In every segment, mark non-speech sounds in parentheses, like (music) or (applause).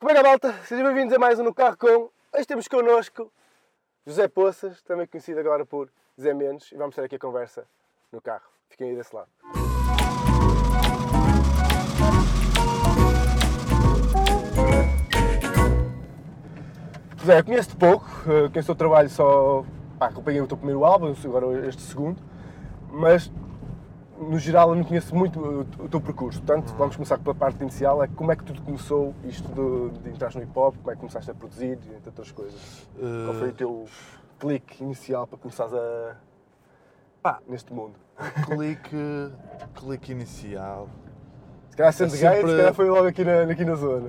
Como é que é, malta? Sejam bem-vindos a mais um No Carro Com. Hoje temos connosco José Poças, também conhecido agora por Zé Menos, e vamos ter aqui a conversa no carro. Fiquem aí desse lado. Zé, conheço-te pouco, eh, conheço o teu trabalho só. Pá, acompanhei o teu primeiro álbum, agora este segundo, mas no geral eu não conheço muito o, teu percurso. Portanto, vamos começar pela parte inicial: é como é que tudo começou, isto de, de entrar no hip hop, como é que começaste a produzir, entre outras coisas. Qual foi o teu clique inicial para começares a. Pá. neste mundo? clique, clique inicial. Se calhar sendo É gay, sempre- se calhar foi logo aqui na, aqui na zona.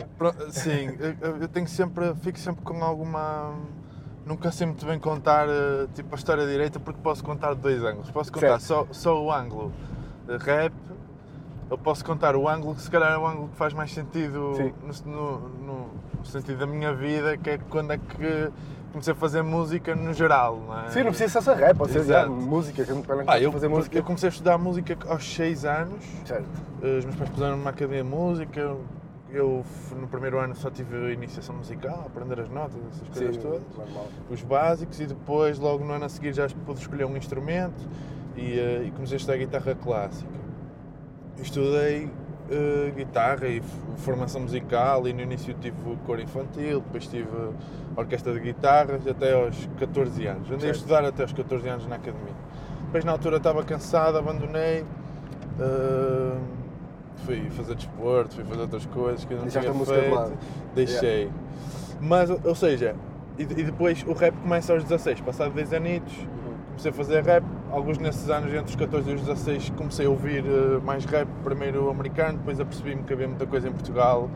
Sim, eu, tenho sempre, fico sempre com alguma. Nunca sei muito bem contar eh, tipo, a história direita porque posso contar de dois ângulos. Posso contar só, só o ângulo rap, eu posso contar o ângulo que se calhar é o ângulo que faz mais sentido no, no- no sentido da minha vida, que é quando é que comecei a fazer música no geral. Não é? Sim, não precisa ser só rap, pode ser música, que eu não Pá, eu, fazer música. eu comecei a estudar música aos 6 anos. Certo. Uh, Os meus pais puseram numa academia de música. Eu, no primeiro ano só tive iniciação musical, aprender as notas, essas coisas Sim, todas. normal. Os básicos e depois, logo no ano a seguir, já pude escolher um instrumento e, uh, e comecei a estudar guitarra clássica. Estudei uh, guitarra e formação musical e no início tive cor infantil, depois tive orquestra de guitarras até aos 14 anos. Andei a Certo. estudar até aos 14 anos na academia. Depois na altura estava cansado, abandonei. uh, fui fazer desporto, fui fazer outras coisas que eu não Deixaste tinha a música de feito. lado. Deixei. Mas, ou seja, e, e depois o rap começa aos 16, passado 10 anitos, comecei a fazer rap. Alguns nesses anos, entre os 14 e os 16, comecei a ouvir eh, mais rap, primeiro americano, depois apercebi-me que havia muita coisa em Portugal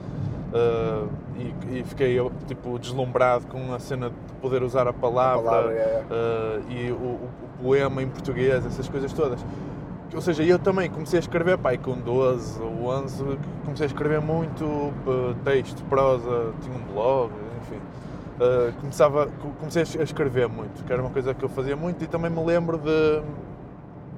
eh, e, e fiquei tipo, deslumbrado com a cena de poder usar a palavra, palavra, é, eh, e o, o- o poema em português, essas coisas todas. Ou seja, eu também comecei a escrever, pai, com 12 ou 11, comecei a escrever muito texto, prosa, tinha um blog, enfim. Uh, começava, co- comecei a escrever muito, que era uma coisa que eu fazia muito e também me lembro de,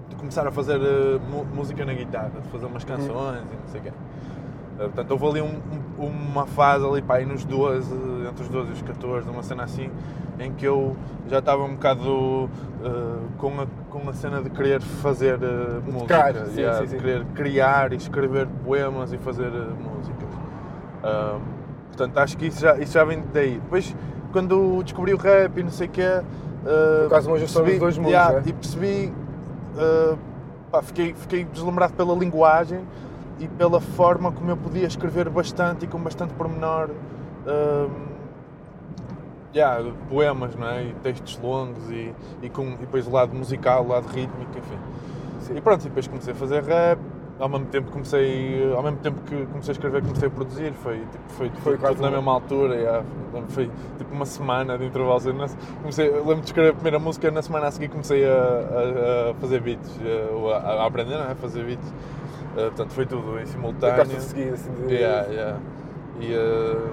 de começar a fazer uh, música na guitarra, de fazer umas canções e não sei o quê. Uh, portanto, houve ali um- um- uma fase ali, pá, nos 12, entre os 12 e os 14, uma cena assim, em que eu já estava um bocado uh, com, a, com a cena de querer fazer uh, música, Tocar, sim, yeah, sim, de sim. querer criar e escrever poemas e fazer músicas. Portanto, acho que isso já, isso já vem daí. Depois, quando descobri o rap e não sei o quê. Uh, Foi quase uma junção dos dois mundos, yeah, né? E percebi. uh, pá, fiquei, fiquei deslumbrado pela linguagem e pela forma como eu podia escrever bastante e com bastante pormenor. um, yeah, poemas não é? e textos longos e, e, com, e depois o lado musical, o lado rítmico, enfim. Sim. E pronto, e depois comecei a fazer rap, ao mesmo tempo comecei, ao mesmo tempo que comecei a escrever, comecei a produzir, foi, tipo, foi, Foi foi quase tudo na mesa altura, yeah, foi tipo uma semana de intervalo. Comecei, lembro de escrever a primeira música, na semana a seguir comecei a, a- a fazer beats, a, a, aprender é? a fazer beats, Uh, portanto foi tudo em simultâneo. A seguir, assim, de... Yeah, yeah. E, uh,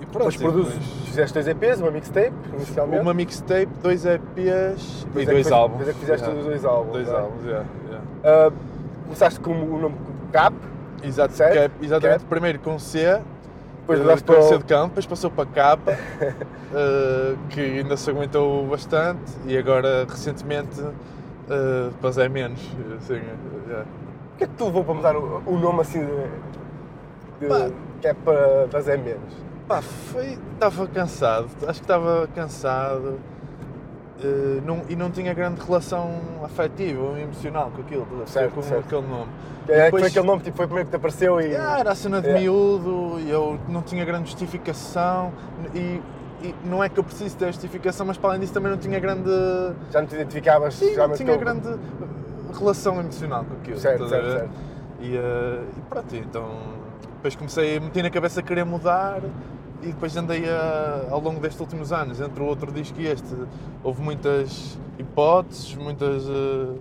e pronto, e produzes, fizeste dois EPs, uma mixtape, inicialmente. uma mixtape, dois EPs Depois e é que dois álbuns. Depois é que fizeste Yeah. dois álbuns. Dois é? álbuns, yeah, yeah. Ah, começaste com o nome Cap, Exato, Certo? cap, exatamente. Cap. Primeiro com C, depois eh, mudaste com para C o... de campo, depois passou para capa, (laughs) eh, que ainda se aguentou bastante, e agora recentemente eh, para Zé Menos. Assim, yeah. O que é que te levou para mudar o, o nome assim de, de Pá. Cap para, para Zé Menos? Pá, foi. Estava cansado, acho que estava cansado. Eh, não- e não tinha grande relação afetiva ou emocional com aquilo? Certo, com certo. aquele nome. É que Depois- foi aquele nome, tipo, foi o primeiro que te apareceu e... Ah, era a cena de Yeah. miúdo e eu não tinha grande justificação e, e não é que eu preciso ter justificação, mas para além disso também não tinha grande. Já não te identificavas Sim, já não tinha teu- granda relação emocional com aquilo. Certo, certo, certo. E, eh, e pronto, então depois comecei a meter na cabeça a querer mudar e depois andei a, ao longo destes últimos anos, entre o outro disco e este, houve muitas hipóteses, muitas, eh,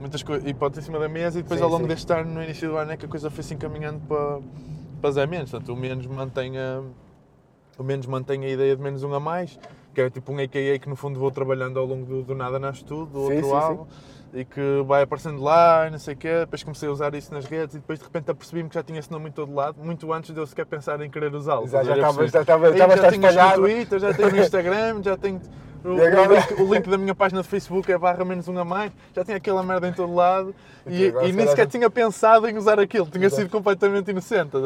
muitas hipóteses em cima da mesa e depois Sim, ao longo sim. deste ano, no início do ano, é que a coisa foi se encaminhando para, para Zé Menos, portanto o menos mantém a, o menos mantém a ideia de menos um a mais, que é tipo um AKA que no fundo vou trabalhando ao longo do, do Nada Nasce Tudo, do Sim, outro álbum, e que vai aparecendo lá e não sei o quê, depois comecei a usar isso nas redes e depois de repente apercebi-me que já tinha esse nome em todo lado, muito antes de eu sequer pensar em querer usá-lo. Já- já estava- já estava- "Ei, estava já tenho isto espalhado." no Twitter, já tenho no Instagram, já tenho... O, (laughs) E agora? o link, o link da minha página de Facebook é barra menos um a mais, já tinha aquela merda em todo lado e, Então, agora e se nem sequer já- tinha pensado em usar aquilo, tinha Exato. sido completamente inocente?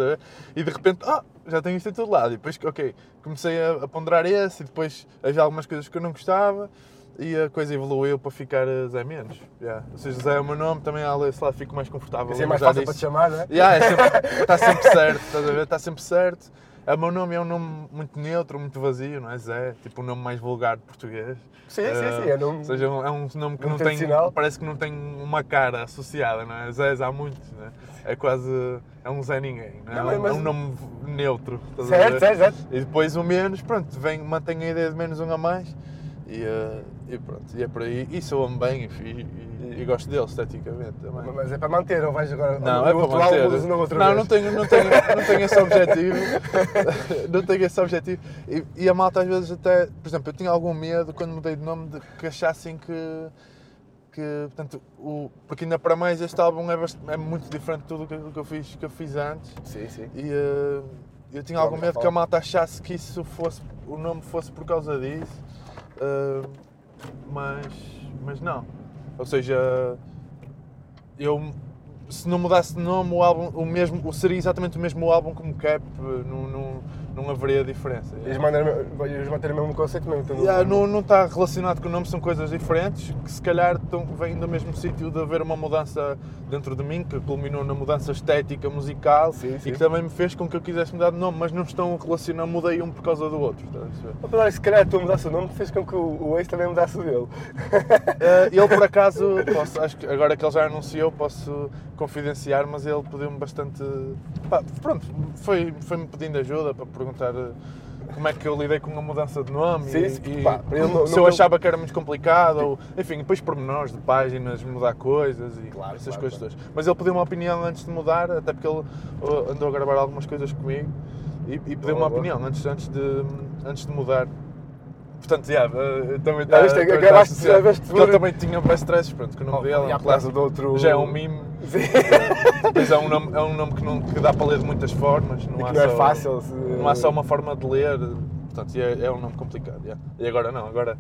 E de repente, ah, já tenho isto em todo lado. E depois, ok, comecei a, a ponderar esse e depois havia algumas coisas que eu não gostava e a coisa evoluiu para ficar eh, Zé Menos. Yeah. Ou seja, Zé é o meu nome, também ali, sei lá, fico mais confortável. Assim é mais fácil para te chamar, não é? Yeah, é sempre- (laughs) está sempre certo, estás a ver? Está sempre certo. O meu nome é um nome muito neutro, muito vazio, não é? Zé, tipo o nome mais vulgar de português. Sim, sim, Eh, sim. É nome... Ou seja, é um nome que não tem, parece que não tem uma cara associada, não é? Zés há muitos, não é? É quase, é um Zé Ninguém, não é? Não, mas- É um- é um nome neutro, Certo, certo, certo. E depois o menos, pronto, vem, mantém a ideia de menos um a mais e, eh, e pronto, e é por aí. E soa-me bem e, e, e gosto dele esteticamente também. Mas é para manter, ou vais agora... Não, é para álbum, manter. mudas na outra não, não tenho, não, tenho, não tenho esse objetivo. (laughs) não tenho esse objetivo. E, e a malta às vezes até, por exemplo, eu tinha algum medo quando mudei de nome de que achassem que. que portanto, o, porque ainda para mais este álbum é, bast- é muito diferente de tudo o que, que eu fiz, que eu fiz antes. Sim, sim. E eh, eu tinha Não, algum medo que a malta achasse que isso fosse, o nome fosse por causa disso, eh, mas, mas não. Ou seja, eu se não mudasse de nome, o álbum o mesmo, seria exatamente o mesmo álbum como Cap, eh, não, não haveria diferença. Ias manter, ias manter o mesmo conceito mesmo? então Yeah, não, não está relacionado com o nome, são coisas diferentes que se calhar estão, vêm do mesmo sítio de haver uma mudança dentro de mim que culminou na mudança estética musical Sim, sim. e que também me fez com que eu quisesse mudar de nome, mas não estão relacionados, mudei um por causa do outro. Apesar de se calhar tu mudasse o nome, fez com que o, o ex também mudasse o dele. (laughs) Eh, ele por acaso, posso- acho que agora que ele já anunciou, posso confidenciar, mas ele pediu-me bastante. pá, pronto, foi- foi-me pedindo ajuda para perguntar eh, como é que eu lidei com a mudança de nome Sim, e, e pá, ele não- se não- eu achava que era muito complicado, ou, enfim, depois pormenores de páginas, mudar coisas e Claro, essas claro, coisas claro. todas. Mas ele pediu uma opinião antes de mudar, até porque ele eh, andou a gravar algumas coisas comigo e, e pediu uma boa. opinião antes, antes, de, antes de mudar. Portanto, yeah, eh, também acabaste- viste Porque ele por- também tinha best stresses, pronto, que o nome dele é um Já é um meme. (laughs) Depois é um nome, é um nome que, não, que dá para ler de muitas formas. Não, há não é só, fácil. se- Não há só uma forma de ler. Portanto, é, é um nome complicado. yeah. E agora não, agora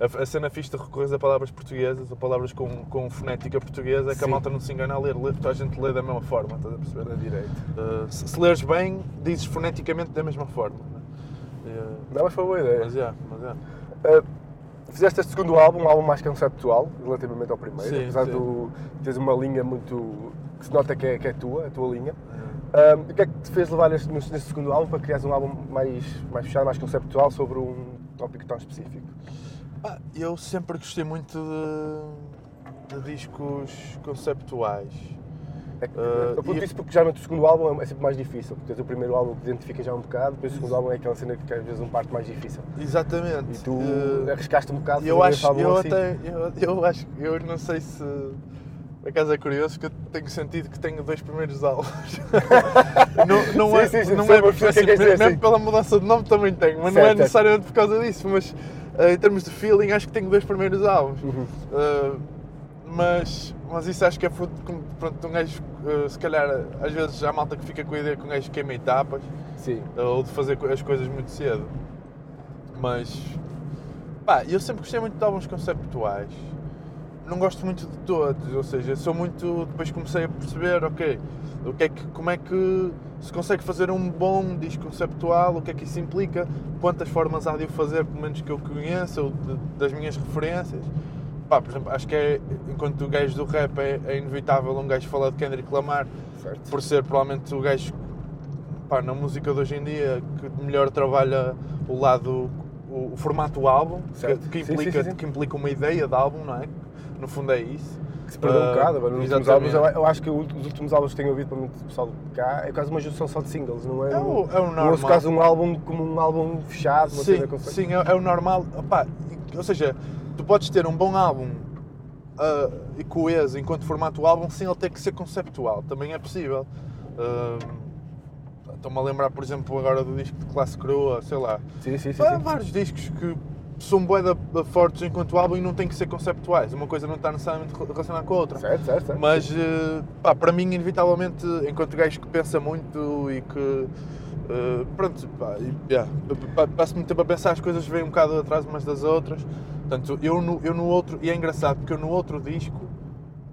a, a cena fixe de recorrer a palavras portuguesas, a palavras com, com fonética portuguesa, é que a Sim. malta não se engana a ler. ler toda a gente lê da mesma forma, estás a perceber? Na direita. Uh, se, se leres bem, dizes foneticamente da mesma forma. Não, mas foi boa ideia. mas é, mas é. Uh, fizeste este segundo álbum, um álbum mais conceptual, relativamente ao primeiro, Sim, apesar sim. de teres uma linha muito. que se nota que é, que é tua, a tua linha. É. Um, o que é que te fez levar este, neste neste segundo álbum para criares um álbum mais, mais fechado, mais conceptual sobre um tópico tão específico? Ah, eu sempre gostei muito de, de discos conceptuais. É que, Uh, eu e- isso porque geralmente o segundo álbum é sempre mais difícil, porque tens o primeiro álbum que identifica já um bocado, depois o segundo álbum é aquela cena que às vezes um parte mais difícil. Exatamente. E tu Eh, arriscaste um bocado eu acho, eu assim. até, eu, eu acho, eu não sei se, por acaso é curioso, que eu tenho sentido que tenho dois primeiros álbuns. (laughs) não não Sim, é, sim, sim, não é, porque, é assim, mesmo sim. pela mudança de nome também tenho, mas não Certo, é certo. necessariamente por causa disso, mas eh, em termos de feeling acho que tenho dois primeiros álbuns. Uhum. Uh, mas, mas isso acho que é fruto pronto, um gajo, uh, se calhar, às vezes há malta que fica com a ideia que um gajo queima etapas Sim. ou de fazer as coisas muito cedo. Mas, pá, eu sempre gostei muito de álbuns conceptuais. Não gosto muito de todos, ou seja, sou muito. Depois comecei a perceber, ok, o que é que, como é que se consegue fazer um bom disco conceptual, o que é que isso implica, quantas formas há de o fazer, pelo menos que eu conheça, ou de- das minhas referências. Pá, por exemplo, acho que é, enquanto o gajo do rap é, é inevitável um gajo falar de Kendrick Lamar, Certo. por ser provavelmente o gajo pá, na música de hoje em dia que melhor trabalha o lado, o, o formato do álbum, que, que Sim, implica, sim, sim. que implica uma ideia de álbum, não é? No fundo é isso. Que se perdeu um Ah, bocado, nos últimos álbuns, eu, acho que os últimos álbuns que tenho ouvido para muito pessoal de cá é quase uma junção só de singles, não é? É o, é o normal. ouço quase um álbum como um álbum fechado, uma Sim, concept- sim é, é o normal. Opá, ou seja, tu podes ter um bom álbum ah, e coeso enquanto formato álbum sem ele ter que ser conceptual. Também é possível. Ah, Estou-me a lembrar, por exemplo, agora do disco de Classe Croa, sei lá. Sim, sim, sim. Há sim. vários discos que são boeda fortes enquanto álbum e não têm que ser conceptuais. Uma coisa não está necessariamente relacionada com a outra. Certo, certo, certo. Mas, eh, pá, para mim, inevitavelmente, enquanto gajo que pensa muito e que. eh, pronto, pá, yeah, pa- passo muito tempo a pensar, as coisas vêm um bocado atrás umas das outras. Portanto, eu no, eu no outro. E é engraçado porque eu no outro disco,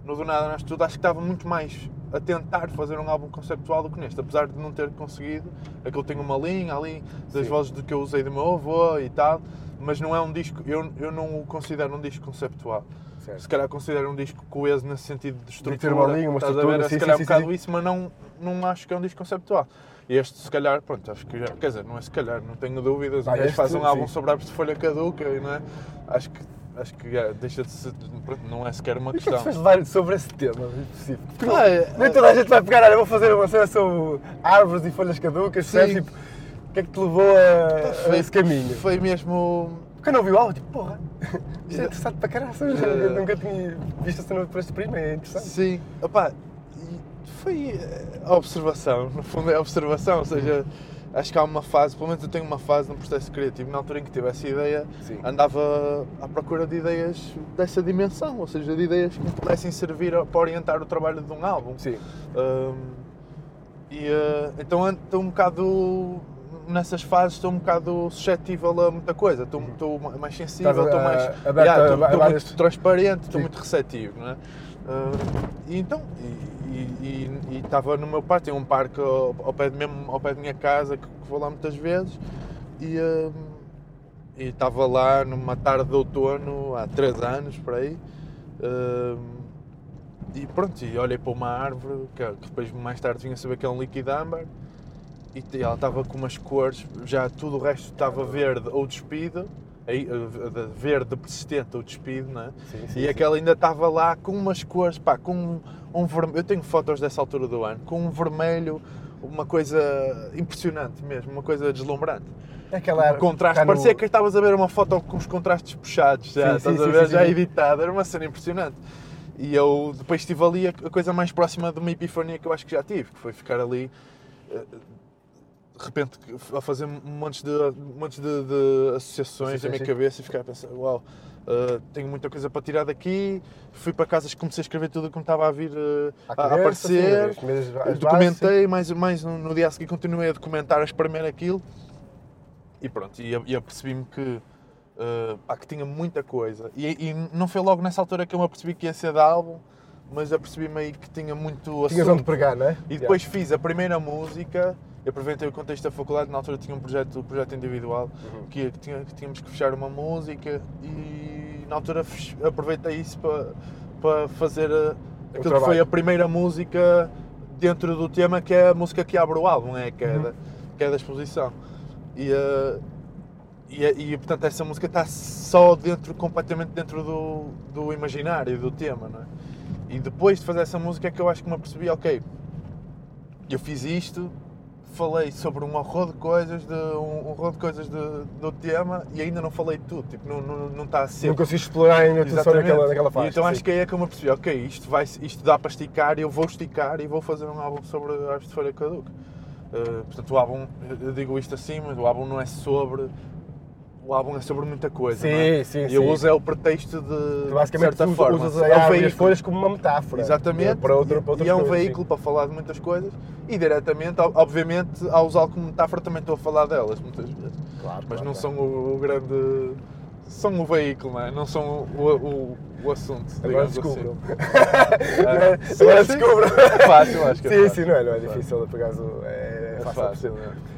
no Do Nada Nasce Tudo, acho que estava muito mais a tentar fazer um álbum conceptual do que neste, apesar de não ter conseguido. Aquilo tem uma linha ali das Sim. vozes de que eu usei do meu avô e tal, mas não é um disco. Eu, eu não o considero um disco conceptual. Certo. Se calhar considero um disco coeso nesse sentido de estrutura. ter uma linha, uma estrutura, ver? sim, se calhar sim, um sim, bocado isso, mas não, não acho que é um disco conceptual. Este, se calhar, pronto, acho que já, quer dizer, não é se calhar, não tenho dúvidas. Ah, gajo este, faz um álbum sim. sobre árvores de folha caduca e não é? Acho que, acho que é, deixa de ser, pronto, não é sequer uma E o que é que questão. levar sobre esse tema específico? Porque Ah, é- nem toda a gente vai pegar, olha, vou fazer uma cena sobre árvores e folhas caducas, Sim. percebes? Tipo, o que é que te levou a, a Foi- esse caminho? Foi mesmo. Porque eu não vi o álbum, tipo, porra, (laughs) isto é interessante para caralho, É. eu nunca tinha visto a cena por este primo, é interessante. Sim, opá, foi eh, a observação, no fundo é a observação, ou seja, acho que há uma fase, pelo menos eu tenho uma fase no processo criativo, na altura em que tive essa ideia, Sim. andava à procura de ideias dessa dimensão, ou seja, de ideias que me pudessem servir para orientar o trabalho de um álbum. Sim. Hum, e eh, então estou um bocado nessas fases estou um bocado suscetível a muita coisa, estou, estou mais sensível, Estás, estou mais aberto Yeah, estou, estou várias- muito transparente, estou Sim. muito receptivo, não é? Ah, e então, e- e estava no meu parque, tem um parque ao, ao pé mesmo ao pé da minha casa que, que vou lá muitas vezes. E ah, e estava lá numa tarde de outono há três anos por aí. Ah, e pronto, e olhei para uma árvore que, que depois mais tarde vinha a saber que é um líquido âmbar. E ela estava com umas cores, já tudo o resto estava verde ou despido, verde persistente ou despido, não é? Sim, sim, e aquela ainda estava lá com umas cores, pá, com um, um vermelho, eu tenho fotos dessa altura do ano, com um vermelho, uma coisa impressionante mesmo, uma coisa deslumbrante. É aquela O contraste, cá no- parecia que estavas a ver uma foto com os contrastes puxados, já, Sim, estás a ver, já editada, era uma cena impressionante. E eu depois estive ali a, a coisa mais próxima de uma epifania que eu acho que já tive, que foi ficar ali eh, de repente a fazer um monte de, montes de, de associações Sim, na minha cabeça e ficar a pensar, uau, eh, tenho muita coisa para tirar daqui. Fui para casas, comecei a escrever tudo o que me estava a vir À a, a aparecer. sim, as as documentei, mais, mais no, no dia a seguir continuei a documentar, a espremer aquilo e pronto, e, e apercebi-me que, pá, que tinha muita coisa. E, e não foi logo nessa altura que eu me apercebi que ia ser de álbum, mas apercebi-me aí que tinha muito Tinhas assunto. onde pregar, não é? E depois fiz a primeira música, eu aproveitei o contexto da faculdade, na altura tinha um projeto, um projeto individual, Uhum. que, que, tinha- que tínhamos que fechar uma música e na altura aproveitei isso para, para fazer a- aquilo que foi a primeira música dentro do tema, que é a música que abre o álbum, é, que, é da, que é da exposição. E, eh, e, e, portanto essa música está só dentro, completamente dentro do, do imaginário, do tema, não é? E depois de fazer essa música é que eu acho que me apercebi, ok, eu fiz isto, falei sobre um horror de coisas, de, um horror de coisas de- do tema e ainda não falei de tudo, tipo, não, não, não está a ser. Não consegui explorar ainda tudo só naquela, naquela faixa. E então sim. acho que aí é que eu me apercebi, ok, isto, vai, isto dá para esticar, eu vou esticar e vou fazer um álbum sobre árvores de folha caduca. Uh, portanto, o álbum, eu digo isto assim, mas o álbum não é sobre. O álbum é sobre muita coisa. Sim, é? sim, E eu sim. uso é o pretexto de, Tu de basicamente certa usa- forma. usas é um veículo. folhas como uma metáfora. Exatamente. Para, outra, e, para e é um coisas, sim. veículo para falar de muitas coisas e diretamente, ob- obviamente, ao usá-lo como metáfora também estou a falar delas muitas vezes. Claro, Mas claro, não claro. são o, o grande. São o veículo, não é? Não são o, o, o assunto. Agora digamos descubram. Assim. (laughs) Agora sim, sim. descubram. É fácil, acho que é Sim, fácil. sim, não é, não é É difícil, por acaso é, É fácil. fácil, não é?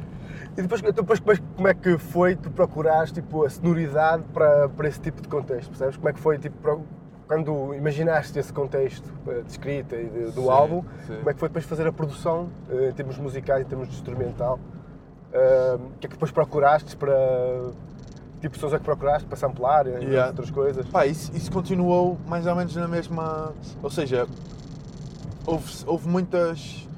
E depois, depois como, é, como é que foi tu procurares tipo, a sonoridade para, para esse tipo de contexto, percebes? Como é que foi tipo, pro- quando imaginaste esse contexto eh, de escrita e de- do Sim, álbum, sim. como é que foi depois fazer a produção eh, em termos musicais, em termos de instrumental? O que é que depois procuraste para. Tipo, sons é que procuraste para samplar e Yeah. outras coisas? Pá, isso, isso continuou mais ou menos na mesma. Ou seja, houve, houve muitas.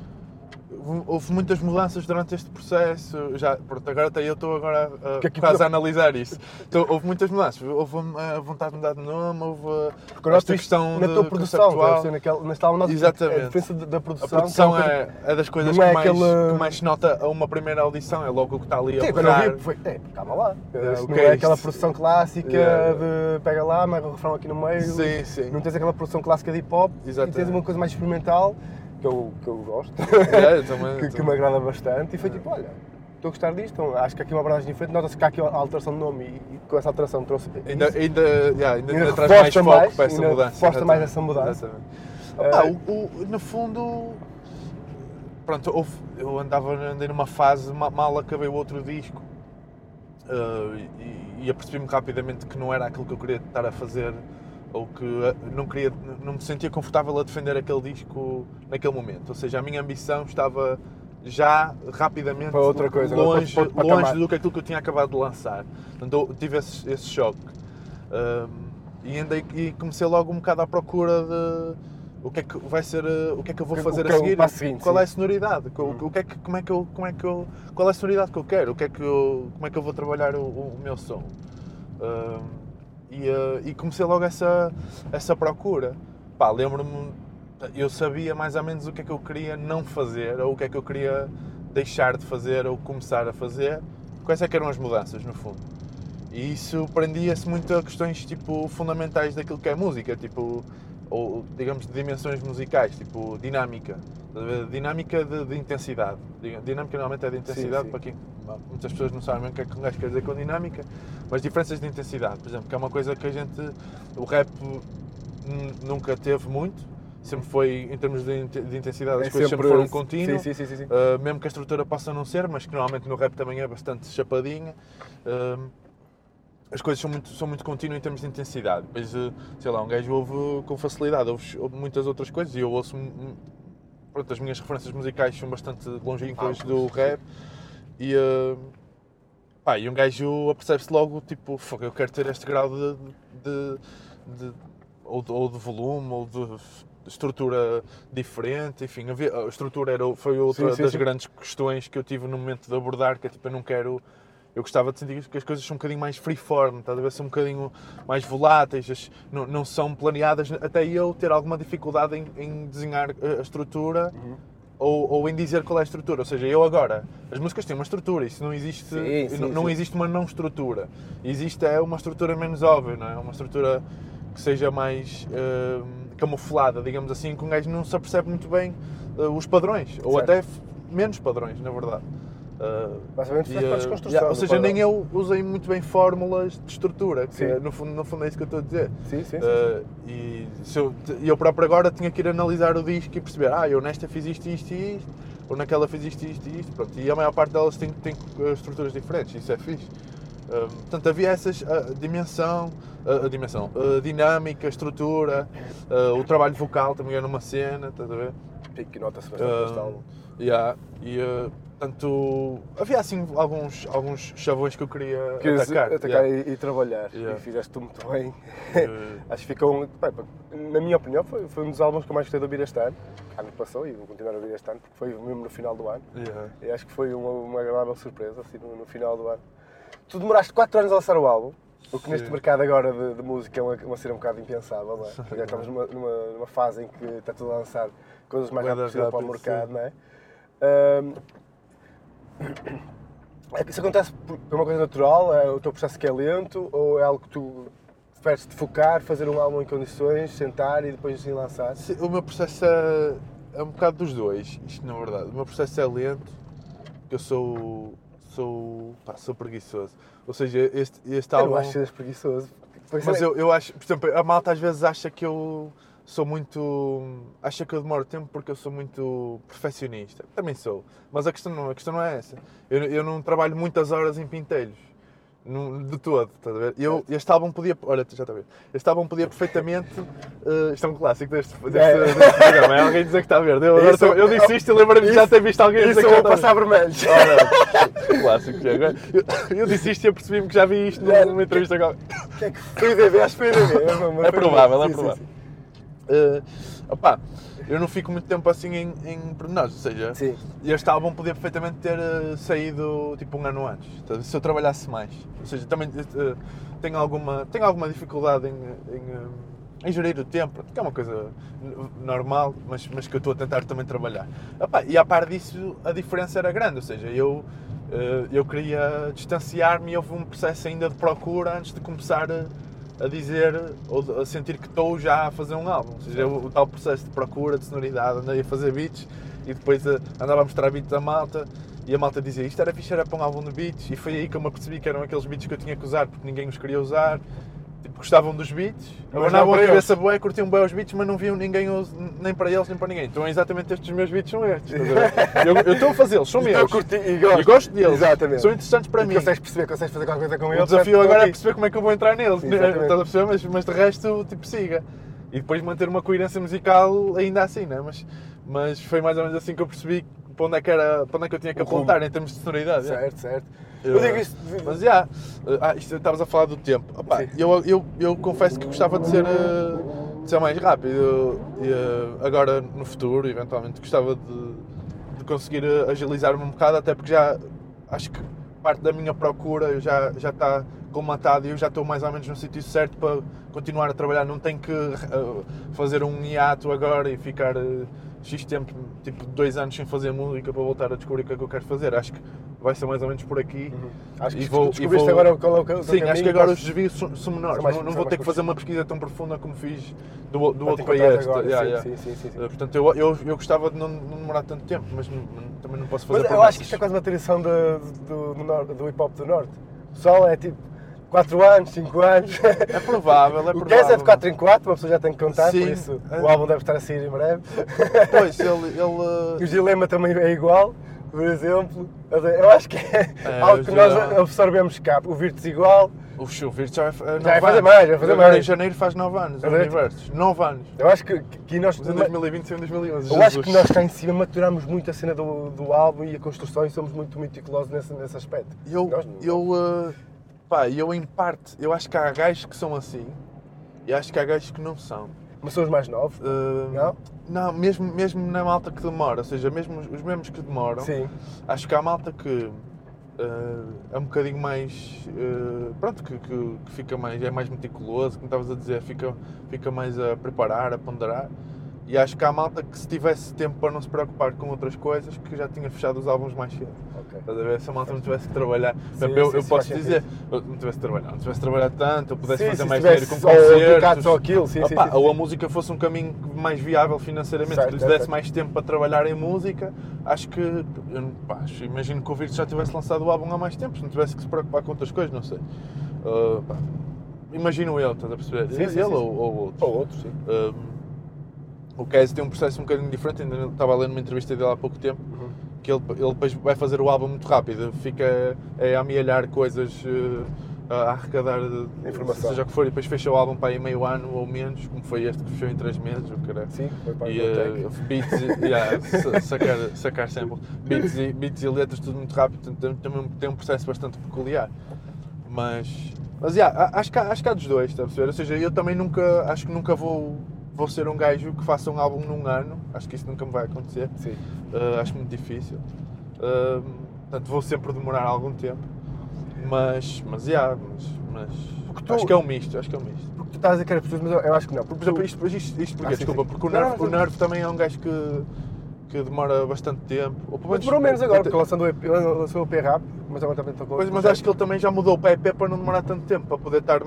Houve, muitas mudanças durante este processo. Já, pronto, agora até eu estou agora a, Que aqui quase a analisar isso. Então, houve muitas mudanças. Houve a vontade de mudar de nome, houve Porque a nós esta questão na tua produção, ser naquela, álbum, nós- Exatamente. a diferença da- da A produção. produção que é é, é das coisas não que, é mais, que mais se nota a uma primeira audição, é logo o que está ali a Sim, quando eu vi, foi, é, calma lá. É, o não que é, é aquela produção clássica Yeah. de pega lá, marca o refrão aqui no meio. Sim, sim. Não tens aquela produção clássica de hip hop e Exatamente. tens uma coisa mais experimental, que eu, que eu gosto, (laughs) É, eu também- que, que me agrada bastante. E foi tipo, olha, estou a gostar disto, então, acho que há aqui uma abordagem diferente. Nota-se que há aqui a alteração de nome e, e com essa alteração trouxe. Ainda, isso. ainda, yeah, ainda, Ainda ainda traz mais foco mais, para essa ainda mudança. reforça mais essa mudança. exatamente. Opa, o, o- no fundo, pronto, houve- eu andava andei numa fase, ma- mal acabei o outro disco eh, e, e apercebi-me rapidamente que não era aquilo que eu queria estar a fazer ou que eh, não, queria, não me sentia confortável a defender aquele disco naquele momento. Ou seja, a minha ambição estava já rapidamente Para outra coisa, longe, Para patamar. longe do que aquilo que eu tinha acabado de lançar. Portanto, eu tive esse, esse choque. Um, e, andei, e comecei logo um bocado à procura de o que é que vai ser, uh, o que é que eu vou que- fazer que a é seguir, seguinte, qual sim. é a sonoridade, o, o que é que, como é que eu, como é que eu, qual é a sonoridade que eu quero, o que é que eu, como é que eu vou trabalhar o, o meu som. E, uh, e comecei logo essa, essa procura. Pá, lembro-me, eu sabia mais ou menos o que é que eu queria não fazer, ou o que é que eu queria deixar de fazer, ou começar a fazer. Quais é que eram as mudanças, no fundo. E isso prendia-se muito a questões tipo fundamentais daquilo que é música, tipo, ou digamos de dimensões musicais, tipo dinâmica, dinâmica de, de intensidade. Dinâmica normalmente é de intensidade, sim. para quem muitas pessoas não sabem o que é que um gajo quer dizer com dinâmica, mas diferenças de intensidade, por exemplo, que é uma coisa que a gente, o rap nunca teve muito, sempre foi em termos de, de intensidade, as É coisas sempre foram contínuas. Sim, sim, sim. sim, sim. Uh, mesmo que a estrutura possa não ser, mas que normalmente no rap também é bastante chapadinha. um, as coisas são muito, são muito contínuas em termos de intensidade. Depois, uh, sei lá, um gajo ouve com facilidade, ouve, ouve muitas outras coisas e eu ouço. Pronto, as minhas referências musicais são bastante longínquas Ah, do rap e. uh, pá, e um gajo apercebe-se logo, tipo, "Fogo, eu quero ter este grau de. de- de- ou, de, ou de volume, ou de estrutura diferente, enfim, havia- a estrutura era, foi outra Sim, sim, das sim. grandes questões que eu tive no momento de abordar, que é tipo, eu não quero. Eu gostava de sentir que as coisas são um bocadinho mais freeform, estás a ver? São um bocadinho mais voláteis, não, não são planeadas, até eu ter alguma dificuldade em, em desenhar a a estrutura Uhum. ou, ou em dizer qual é a estrutura. Ou seja, eu agora, as músicas têm uma estrutura, isso não existe, Sim, sim, não, não sim. existe uma não estrutura. Existe é uma estrutura menos óbvia, não é? Uma estrutura que seja mais hum, camuflada, digamos assim, que um gajo não se apercebe muito bem uh, os padrões, ou Certo. até menos padrões, na verdade. Uh, Basicamente, e, para uh, desconstrução. yeah, ou seja, nem eu usei muito bem fórmulas de estrutura, que é, no, fundo, no fundo é isso que eu estou a dizer. Sim, sim, sim. Uh, e eu, eu próprio agora tinha que ir analisar o disco e perceber, ah, eu nesta fiz isto, isto e isto, ou naquela fiz isto, isto e isto, pronto. E a maior parte delas tem, tem uh, estruturas diferentes, isso é fixe. Um, portanto, havia essas, a dimensão, a dimensão, dinâmica, estrutura, uh, o trabalho vocal também era uma cena, estás a ver? Que nota-se bastante Ah, neste álbum. Yeah, e, uh, portanto, havia assim alguns, alguns chavões que eu queria Queres atacar. atacar yeah. e, e trabalhar. Yeah. E fizeste muito bem. Uh, (laughs) Acho que ficou, um- na minha opinião, foi, foi um dos álbuns que eu mais gostei de ouvir este ano. Ano passou e vou continuar a ouvir este ano, porque foi mesmo no final do ano. yeah. E acho que foi uma, uma agradável surpresa, assim, no, no final do ano. Tu demoraste 4 anos a lançar o álbum, o que neste mercado agora de, de música é uma, uma cena um bocado impensável, não é? Porque já estamos numa, numa, numa fase em que está tudo a lançar coisas mais Bué rápido das possível para o mercado, não é? Que isso acontece por uma coisa natural? É o teu processo que é lento? Ou é algo que tu preferes te focar, fazer um álbum em condições, sentar e depois assim lançar? Sim, O meu processo é, é um bocado dos dois, isto na verdade. O meu processo é lento, porque eu sou, sou, pá, sou preguiçoso. Ou seja, este, este Eu álbum... não acho que sejas preguiçoso. Mas é. eu, eu acho, por exemplo, a malta às vezes acha que eu sou muito. acha que eu demoro tempo porque eu sou muito perfeccionista. Também sou. Mas a questão não, a questão não é essa. Eu, eu não trabalho muitas horas em pintelhos. Não- de todo, estás a ver? Eu, este álbum podia. Olha, já está a ver. Este álbum podia perfeitamente. eh, isto é um clássico deste, deste, É. deste programa. É alguém dizer que está a ver. Eu, Isso- eu disse isto e lembro-me de já ter visto alguém dizer eu (laughs) que está passar vermelhos. Ora, clássico, já. Eu, eu disse isto e apercebi-me que já vi isto Já. numa entrevista agora. Que é que foi DB? Acho que foi DB. É provável, é Sim, sim, provável. sim. Uh, opá, eu não fico muito tempo assim em, em pormenores, ou seja, Sim. este álbum podia perfeitamente ter uh, saído tipo um ano antes, então, se eu trabalhasse mais. Ou seja, também uh, tenho, alguma, tenho alguma dificuldade em, em, em gerir o tempo, que é uma coisa normal, mas, mas que eu estou a tentar também trabalhar. Opá, e a par disso, a diferença era grande, ou seja, eu, uh, eu queria distanciar-me e houve um processo ainda de procura antes de começar a, a dizer ou a sentir que estou já a fazer um álbum. Ou seja, o, o tal processo de procura, de sonoridade, andei a fazer beats e depois uh, andava a mostrar beats à malta e a malta dizia isto era fixe, era para um álbum de beats e foi aí que eu me apercebi que eram aqueles beats que eu tinha que usar porque ninguém os queria usar. Tipo, gostavam dos beats, não não a cabeça boa, curtiam bem os beats, mas não viam ninguém nem para eles nem para ninguém. Então exatamente estes meus beats são estes. (laughs) eu estou a fazê-los, são meus. curti- e gosto. E gosto deles. Exatamente. São interessantes para E mim. Consegues perceber, consegues fazer qualquer coisa com ele. O desafio portanto, agora é perceber como é que eu vou entrar neles, Sim, né? estás a perceber? Mas, mas de resto, tipo, siga. E depois manter uma coerência musical ainda assim, né? Mas, mas foi mais ou menos assim que eu percebi para onde é que, era, para onde é que eu tinha que O rumo. apontar em termos de sonoridade. é. Certo, certo. Eu, Eu digo isto. Mas já, ah, isto estavas a falar do tempo. Opa, Sim. eu, eu, eu confesso que gostava de ser, ah, de ser mais rápido. E, ah, agora, no futuro, eventualmente, gostava de, de conseguir agilizar-me um bocado, até porque já acho que parte da minha procura já, já está colmatada e eu já estou mais ou menos no sítio certo para continuar a trabalhar. Não tenho que ah, fazer um hiato agora e ficar ah, X tempo, tipo dois anos sem fazer música para voltar a descobrir o que é que eu quero fazer. Acho que vai ser mais ou menos por aqui. Acho que E vou- descobriste e vou- agora qual é o teu Sim, acho que agora os desvios são, são menores. Mais- não não vou ter que fazer uma pesquisa tão profunda como fiz do, do outro para este. agora. Yeah, Sim, yeah. sim, sim, sim, sim. Uh, Portanto, eu, eu, eu gostava de não, não demorar tanto tempo, mas não- também não posso fazer Mas eu acho que isto é quase uma tradição do, do, do, do hip hop do Norte. O pessoal é tipo 4 anos, 5 anos. É provável, é (laughs) O provável. Kes é de 4 em 4, uma pessoa já tem que contar, Sim. por isso É. o álbum deve estar a sair em breve. Pois, (laughs) ele... ele E o Gilema também é igual, por exemplo. Eu acho que é, É, (laughs) algo o que nós Gilema- absorvemos cá. O Virtus igual. o Chuvir já vai, vai fazer mais, vai fazer mais. em janeiro faz 9 anos, o é Universos. 9 anos. Eu acho que, que nós. Em 2020 saiu em 2011. Eu acho que nós cá em cima maturamos muito a cena do, do álbum e a construção e somos muito meticulosos nesse, nesse aspecto. Eu, Nós- eu, uh, pá, eu em parte, eu acho que há gajos que são assim e acho que há gajos que não são. Mas são os mais novos. Uh, Não? Não, mesmo, mesmo na malta que demora, ou seja, mesmo os, os mesmos que demoram, Sim. acho que há malta que uh, é um bocadinho mais. uh, pronto, que, que, que fica mais, é mais meticuloso, como estavas a dizer, fica, fica mais a preparar, a ponderar. E acho que há malta que se tivesse tempo para não se preocupar com outras coisas, que já tinha fechado os álbuns mais cedo. Ok. Estás a ver? Se a malta não tivesse que trabalhar. Sim, eu, sim, eu sim, posso dizer, eu não tivesse que trabalhar, não tivesse que trabalhar tanto, eu pudesse Sim, fazer mais dinheiro com concertos. ou aquilo, sim, Opá, sim. Ou a música fosse um caminho mais viável financeiramente, Certo, que lhes desse certo. mais tempo para trabalhar em música, acho que. Eu, pá, imagino que o Virtus já tivesse lançado o álbum há mais tempo, se não tivesse que se preocupar com outras coisas, não sei. Ah, pá, imagino eu, estás a perceber? Sim, Ele ou, ou outros. Ou outros, sim. Um, o Kes tem um processo um bocadinho diferente, ainda estava a ler numa entrevista dele há pouco tempo, Uhum. que ele, ele depois vai fazer o álbum muito rápido, fica a amealhar coisas, eh, a arrecadar de- Informação. seja o que for, e depois fecha o álbum para aí meio ano ou menos, como foi este que fechou em 3 meses, o caralho. Sim, foi para E o eh, Tech. beats, e- yeah, sa- sacar, sacar samples, beats e, beats e letras, tudo muito rápido, também tem um processo bastante peculiar. Mas, mas yeah, acho, que há, acho que há dos dois, está a perceber? Ou seja, eu também nunca, acho que nunca vou, vou ser um gajo que faça um álbum num ano, acho que isso nunca me vai acontecer. Uh, acho muito difícil. Uh, portanto, vou sempre demorar algum tempo, mas, mas, yeah, mas, mas tu- acho que é um misto, acho que é um misto. Porque tu estás a dizer que era pessoas, mas eu, eu acho que não. Porque Por exemplo, isto, isto, isto porque, Ah, sim, desculpa, sim. porque o Nerve, o. Nerve também é um gajo que, que demora bastante tempo. Ou pelo Mas demorou menos agora, até- porque lançando o EP, lançou o EP rápido, mas agora também tocou. Pois, mas acho que ele também já mudou para EP para não demorar tanto tempo, para poder estar,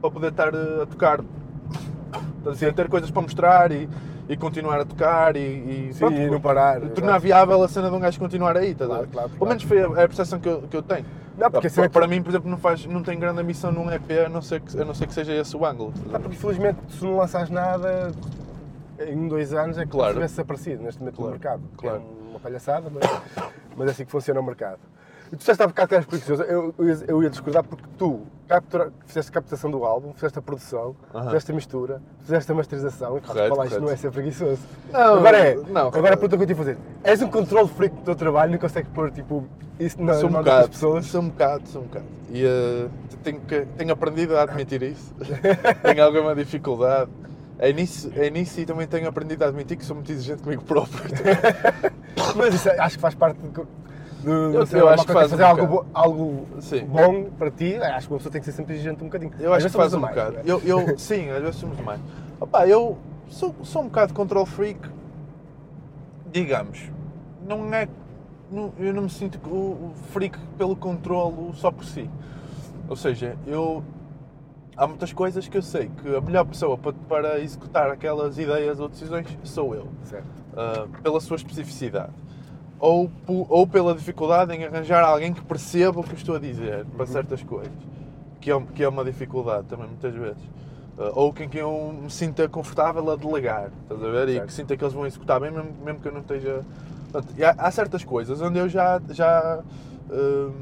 para poder estar uh, a tocar, Estás a dizer, ter coisas para mostrar e, e continuar a tocar e, e, Sim, pronto, e não parar. tornar viável a cena de um gajo continuar aí, Claro, claro, Pelo claro. menos foi a, é a percepção que eu, que eu tenho. Não, porque Pá, a cena para, mim, por exemplo, não, faz, não tem grande ambição num EP, a não ser que, a não ser que seja esse o ângulo. ver? porque infelizmente se não lançares nada, em um, dois anos é que Claro. tivesse desaparecido neste momento Claro, no mercado. que claro. É uma palhaçada, mas, mas é assim que funciona o mercado. E tu disseste há bocado que eras preguiçoso. Eu, eu, ia- eu ia discordar porque tu captura, fizeste a captação do álbum, fizeste a produção, Aham. fizeste a mistura, fizeste a masterização e pá, Correto, lá, isto correto. não é ser preguiçoso. Não, agora é. não, agora a pergunta que eu te ia fazer. És um controle freak do teu trabalho, não consegues pôr tipo, isso nas sou um mãos das bocado, pessoas. sou um bocado, sou um bocado. E eh, tenho, que- tenho aprendido a admitir isso. (laughs) tenho alguma dificuldade. É nisso, é nisso e também tenho aprendido a admitir que sou muito exigente comigo próprio. (laughs) Mas isso é- acho que faz parte de, de, Eu- sei eu acho que faz fazer um algo, algo Sim. bom para ti. Acho que uma pessoa tem que ser sempre exigente um bocadinho. Eu acho que faz um mais, bocado. é? Eu, eu- (laughs) sim, às vezes somos mais. Opa, eu sou, sou um bocado control freak, digamos. Não é. não- eu não me sinto o, o freak pelo controlo só por si. Ou seja, eu. Há muitas coisas que eu sei que a melhor pessoa para, para executar aquelas ideias ou decisões sou eu. Certo. uh, pela sua especificidade. Ou, ou pela dificuldade em arranjar alguém que perceba o que estou a dizer para certas coisas. Que é, que é uma dificuldade também, muitas vezes. Uh, ou quem eu me sinta confortável a delegar, estás a ver? E Certo. que sinta que eles vão executar bem, mesmo, mesmo que eu não esteja. Portanto, há, há certas coisas onde eu já. já uh,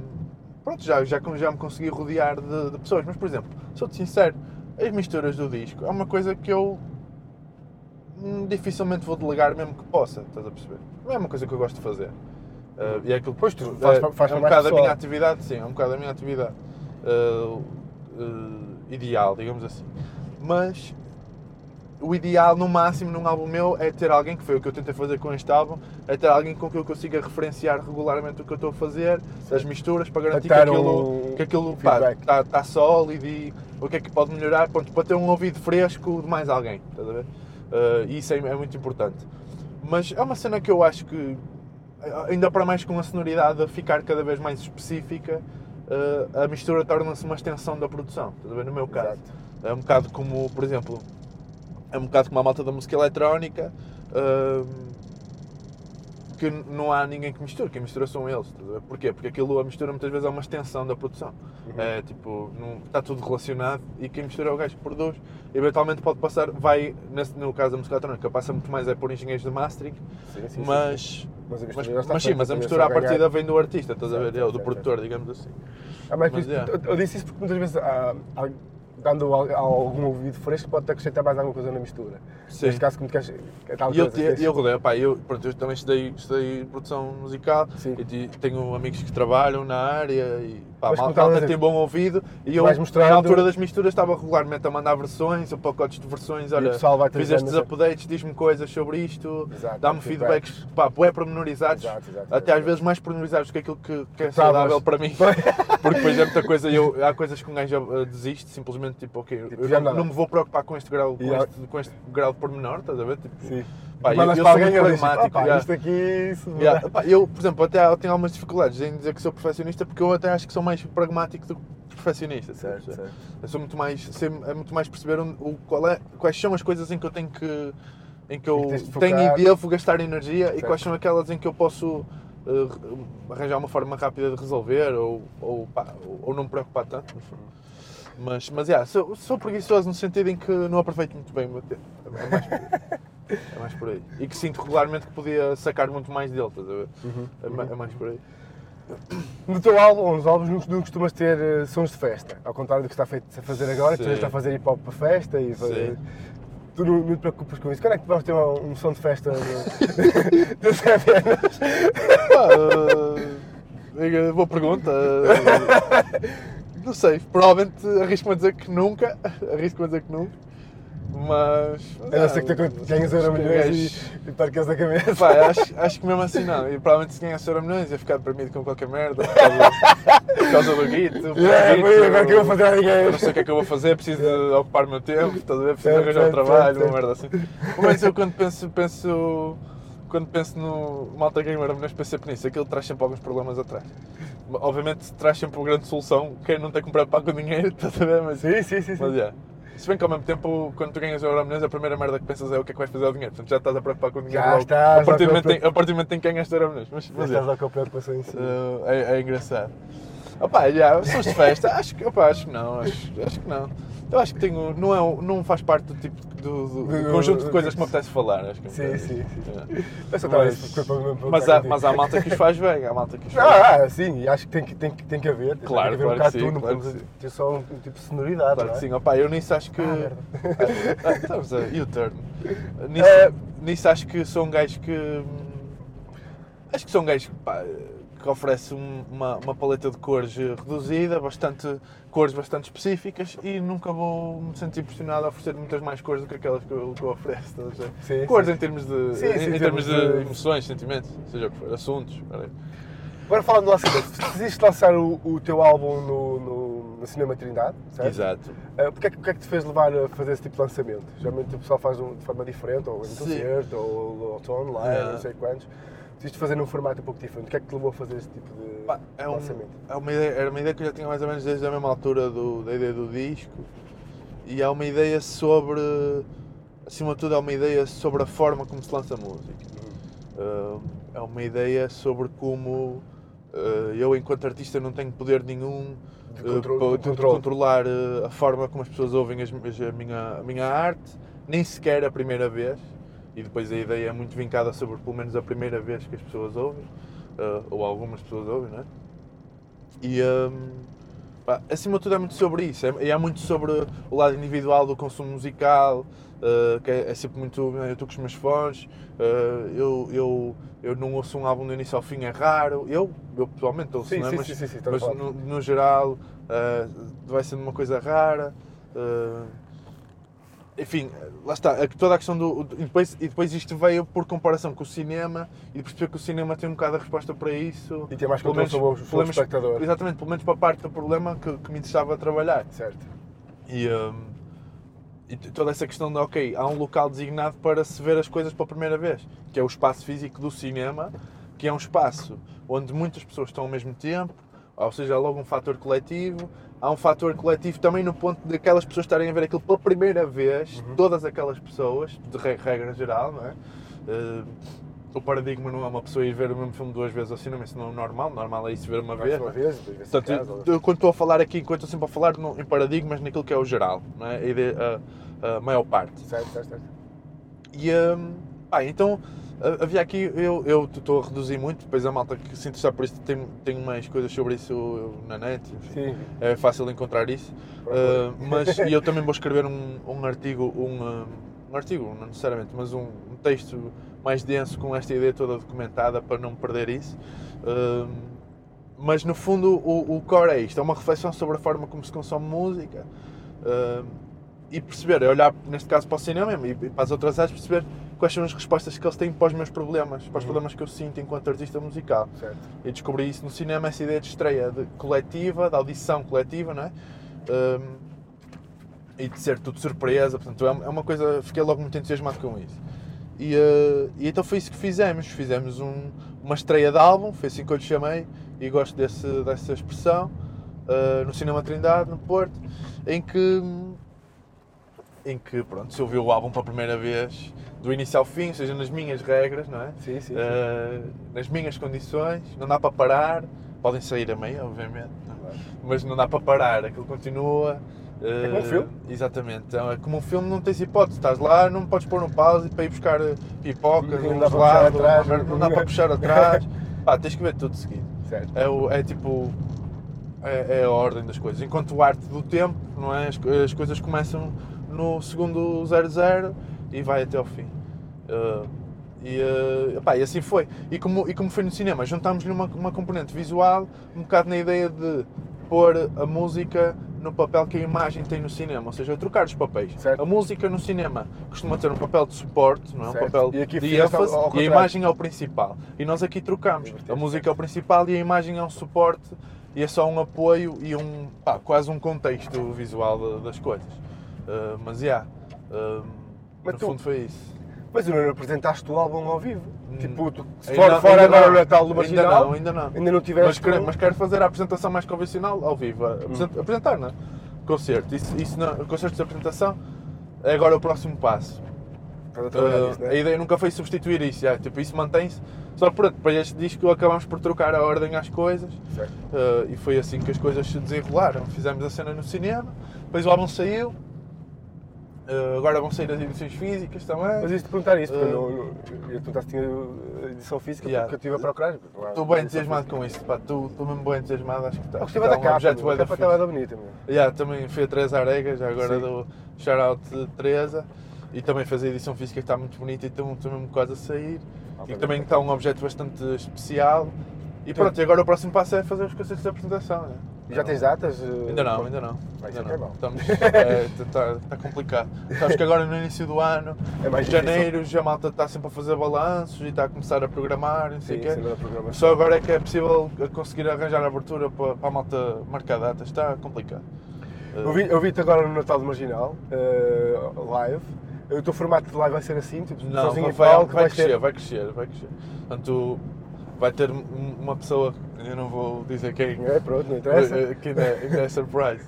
pronto, já, já, já me consegui rodear de, de pessoas. Mas, por exemplo, sou-te sincero, as misturas do disco é uma coisa que eu hum, dificilmente vou delegar mesmo que possa, estás a perceber? Não é uma coisa que eu gosto de fazer. Uh, e é aquilo que Pois, tu fazes é, faz é um bocado a pessoal. minha atividade, sim, é um bocado a minha atividade uh, uh, ideal, digamos assim. Mas o ideal, no máximo, num álbum meu, é ter alguém, que foi o que eu tentei fazer com este álbum, é ter alguém com quem eu consiga referenciar regularmente o que eu estou a fazer, as misturas, para garantir que aquilo, um que aquilo está, está sólido e o que é que pode melhorar, pronto, para ter um ouvido fresco de mais alguém, estás a ver? Uh, e isso é, é muito importante. Mas é uma cena que eu acho que, ainda para mais com a sonoridade a ficar cada vez mais específica, uh, a mistura torna-se uma extensão da produção, ver? No meu caso. Exato. É um bocado como, por exemplo, é um bocado como a malta da música eletrónica, hum, que não há ninguém que misture, quem mistura são eles. Porquê? Porque aquilo, a mistura muitas vezes é uma extensão da produção. Uhum. É tipo, não, está tudo relacionado e quem mistura é o gajo que produz. Eventualmente pode passar, vai, nesse, no caso da música eletrónica, passa muito mais é por engenheiros de mastering, Sim, sim, mas, sim. Mas a mas, está mas sim, feita, mas a é mistura à partida vem do artista, estás a ver? É, do produtor, digamos assim. Ah, mas Mas, é. eu disse isso porque muitas vezes, há, há- dando al- algum ouvido fresco, pode acrescentar mais alguma coisa na mistura. Sim. Neste caso, como queres. é tal E eu, coisa, te- eu rodei, pá, eu, pronto, eu também estudei, estudei produção musical Sim. e tenho amigos que trabalham na área e pá, Mas mal, malta tem bom ouvido e eu mostrando- na altura das misturas estava regularmente a mandar versões ou pacotes de versões, olha, fiz estes essa- updates, diz-me coisas sobre isto, dá-me feedbacks. feedbacks, pá, bué pormenorizados, Exato, exato, até exato. às vezes mais pormenorizados do que aquilo que, que é saudável para mim, (laughs) porque depois é muita coisa, e eu, há coisas que um gajo uh, desiste, simplesmente tipo, ok, Tipo, eu já não, não. me vou preocupar com este grau, com, E este, com este grau de pormenor, estás a ver? Tipo, Sim. Pá, eu- Mandas eu para sou muito e pragmático, "Opa, já." isto aqui, isso Yeah, pá, eu, por exemplo, até eu tenho algumas dificuldades em dizer que sou perfeccionista porque eu até acho que sou mais pragmático do que perfeccionista. Certo, certo. Eu sou muito mais, sei, é muito mais perceber onde- o, qual é, quais são as coisas em que eu tenho que em que eu que tenho e devo gastar energia e Certo. quais são aquelas em que eu posso eh, arranjar uma forma rápida de resolver ou, ou, pá, ou- ou não me preocupar tanto. no fundo. Mas, mas yeah, sou, sou preguiçoso no sentido em que não aproveito muito bem o meu tempo. É mais por aí. É mais por aí. E que sinto regularmente que podia sacar muito mais dele, estás a ver? Uhum. É, ma- é mais por aí. No teu álbum, nos álbuns, não, não costumas ter eh, sons de festa, ao contrário do que está feito a fazer agora, que tu Sim. está a fazer hip hop para festa e fazer- Sim. Tu não, não te preocupas com isso. Quando é que vamos ter um, um som de festa do (laughs) Zé Venas? Pá, eh, boa pergunta. (laughs) eh, não sei, provavelmente arrisco-me a dizer que nunca. (laughs) Arrisco-me a dizer que nunca. Mas. A não ser que tu ganhas euro milhões e, e percas a cabeça. Pá, acho, acho que mesmo assim não. E provavelmente se ganhasse euro milhões ia ficar deprimido com qualquer merda por causa, por causa do guito. por guito, foi, agora que eu vou fazer ninguém. Não sei o que é que eu vou fazer, preciso de ocupar o meu tempo, estás a ver? Preciso arranjar um trabalho, uma merda assim. Pelo menos eu quando penso, penso, quando penso no Malta Gamer Armenês penso sempre nisso, aquilo traz sempre alguns problemas atrás. Obviamente traz sempre uma grande solução, quem não tem que me preocupar com dinheiro, estás (laughs) a ver? Mas, Sim, sim, sim. mas yeah. Se bem que ao mesmo tempo, quando tu ganhas o Euromilhões, a primeira merda que pensas é o que é que vais fazer ao dinheiro. Portanto, já estás a preocupar com o dinheiro Já logo. estás, a, partir do momento, em- a partir do momento em que ganhas o Euromilhões. Mas, Já mas estás é, a com a preocupação em si. uh, é, é engraçado. Opa, já, sons de festa, acho que, opa, acho que não, acho, acho que não. Eu acho que tenho, não, é, um- não faz parte do tipo do, do- do conjunto de coisas que me apetece falar. Acho que é um Sim, bocado sim, sim. Mas- Mas há, mas há malta que os faz bem, há malta que os faz bem. Ah, sim, e acho que tem que, tem, que- tem que haver. tem Claro, que haver um claro bocado que sim, tudo, claro que sim. ter só um, um tipo de sonoridade, Claro não que é? sim, opa, eu nisso acho que. Ah. (laughs) Ah, Estamos a U-turn. (laughs) Nisso, É. nisso acho que sou um gajo que. hum, Acho que sou um gajo pá, que oferece um- uma, uma paleta de cores reduzida, bastante, cores bastante específicas e nunca vou me sentir impressionado a oferecer muitas mais cores do que aquelas que eu, que eu ofereço. Sim, cores sim. em termos de, Sim, em, em termos termos de, de- emoções, sentimentos, seja o que for, assuntos. peraí. Agora falando do lançamento, decidiste lançar o, o teu álbum no, no, no Cinema Trindade, certo? Exato. Uh, Porquê é que- o que é que te fez levar a fazer esse tipo de lançamento? Geralmente o pessoal faz um- de forma diferente, ou em concerto, ou, ou online, Yeah. não sei quantos. Decidiste fazer num formato um pouco diferente. O que é que te levou a fazer esse tipo de Pá, é um- lançamento? é uma ideia, era uma ideia que eu já tinha mais ou menos desde a mesma altura do, da ideia do disco e é uma ideia sobre, acima de tudo, é uma ideia sobre a forma como se lança música. Uh, é uma ideia sobre como uh, eu, enquanto artista, não tenho poder nenhum De uh, de de controlar a forma como as pessoas ouvem as- a, minha, a minha arte, nem sequer a primeira vez. E depois a ideia é muito vincada sobre pelo menos a primeira vez que as pessoas ouvem, uh, ou algumas pessoas ouvem, não é? E um, pá, acima de tudo é muito sobre isso, é, e é muito sobre o lado individual do consumo musical, uh, que é, é sempre muito. né, Eu estou com os meus fones, uh, eu, eu, eu não ouço um álbum do início ao fim, é raro. Eu, eu pessoalmente ouço, Sim, não é? sim, mas, sim, sim, sim, mas no, no geral vai sendo uma coisa rara. Enfim, lá está, toda a questão do. E depois, e depois isto veio por comparação com o cinema e perceber que o cinema tem um bocado a resposta para isso. E ter mais controle sobre o- pelo menos- espectador. Exatamente, pelo menos para a parte do problema que, que me interessava trabalhar. Certo. E, hum, e toda essa questão de, ok, há um local designado para se ver as coisas pela primeira vez, que é o espaço físico do cinema, que é um espaço onde muitas pessoas estão ao mesmo tempo, ou seja, há logo um fator coletivo. Há um fator coletivo também no ponto de aquelas pessoas estarem a ver aquilo pela primeira vez, todas aquelas pessoas, de re- regra geral, não é? Eh, o paradigma não é uma pessoa ir ver o mesmo filme duas vezes ao cinema, isso não é normal, normal é isso ver uma vez. uma é? vez, Portanto, casa. eu, quando estou a falar aqui, enquanto estou sempre a falar no- em paradigmas, naquilo que é o geral, não é? a, a- a maior parte. Certo, certo, certo. E hum, pá, então havia aqui, eu estou a reduzir muito, depois a malta que se interessar por isso tem, tem mais coisas sobre isso na net, enfim, é fácil encontrar isso. Uh, mas (laughs) e eu também vou escrever um, um artigo, um, uh, um artigo, não necessariamente, mas um, um texto mais denso com esta ideia toda documentada para não perder isso. Uh, mas no fundo o, o core é isto, é uma reflexão sobre a forma como se consome música uh, e perceber, é olhar neste caso para o cinema e, e para as outras áreas, perceber quais são as respostas que eles têm para os meus problemas, para os Uhum. problemas que eu sinto enquanto artista musical. certo. E descobri isso no cinema, essa ideia de estreia de coletiva, de audição coletiva, não é? Um, e de ser tudo surpresa, portanto, é uma- é uma coisa, fiquei logo muito entusiasmado com isso. E, uh, e então foi isso que fizemos, fizemos um- uma estreia de álbum, foi assim que eu lhe chamei, e gosto desse, dessa expressão, uh, no Cinema Trindade, no Porto, em que, em que, pronto, se ouviu o álbum pela primeira vez, do início ao fim, ou seja, nas minhas regras, não é? Sim, sim. sim. Uh, nas minhas condições, não dá para parar, podem sair a meio, obviamente, não é? Claro. mas não dá para parar, aquilo continua. É como um uh, filme. Exatamente, então, é como um filme, não tens hipótese, estás lá, não podes pôr um pause para ir buscar uh, pipocas, Não um dá para puxar atrás. não, não dá para puxar atrás, (laughs) pá, tens que ver tudo seguido. Certo. É, o- é tipo, é, é a ordem das coisas. Enquanto o arte do tempo, não é? As, as coisas começam no segundo 00 e vai até ao fim. Uh, e, uh, epá, e assim foi. E como, e como foi no cinema, juntámos-lhe uma, uma componente visual, um bocado na ideia de pôr a música no papel que a imagem tem no cinema, ou seja, trocar os papéis. Certo. A música no cinema costuma ter um papel de suporte, não é? Um Certo. papel de ênfase, e a imagem é o principal. E nós aqui trocamos. A música é o principal e a imagem é um suporte e é só um apoio e um pá, quase um contexto visual da- das coisas. Uh, mas já, uh, Mas no tu- fundo foi isso. Mas não apresentaste o álbum ao vivo. Hum. Tipo, tu, se Ainda- for fora ainda agora o Natal do Ainda Marginal, não, ainda não. ainda não tiveste. Mas quero, mas quero fazer a apresentação mais convencional ao vivo. a- apresen- Hum. Apresentar, não é? Concerto. Isso, isso não, concertos de apresentação é agora o próximo passo. Uh, nisso, a né? ideia nunca foi substituir isso, já, tipo, isso mantém-se. Só que pronto, para este disco acabámos por trocar a ordem às coisas uh, e foi assim que as coisas se desenrolaram. Fizemos a cena no cinema, depois o álbum saiu, uh, agora vão sair as edições físicas também. Mas isto de perguntar isso, porque Uh, eu, não, não, eu ia perguntar se tinha edição física, Yeah. porque eu estive a procurar. Estou bem entusiasmado com isso, pá, estou mesmo bem entusiasmado, acho que está. Eu gostei da um capa, objeto a capa estava bonita. meu. Yeah, também fui a Teresa Aregas, agora Sim. do shout-out de Teresa. E também fez a edição física que está muito bonita e estou mesmo quase a sair. Ah, e também está um objeto bastante especial. E pronto, e agora o próximo passo é fazer os concertos de apresentação. Né? Já tens datas? eh, Ainda não, ainda não. Vai Ainda ser não. bom. Estamos, é, está, está complicado. Sabes que agora no início do ano, É mais em janeiro, já a malta está sempre a fazer balanços e está a começar a programar, não sei o quê. Só agora é que é possível conseguir arranjar a abertura para, para a malta marcar datas. Está complicado. Eu vi- Eu vi-te agora no Natal do Marginal, eh, live. O teu formato de live vai ser assim, tipo, Não, sozinho vai, vai, vai ter- crescer, vai crescer, vai crescer. Portanto, vai ter um- uma pessoa, eu não vou dizer quem, É, pronto, não interessa. eh, que ainda, ainda é surprise,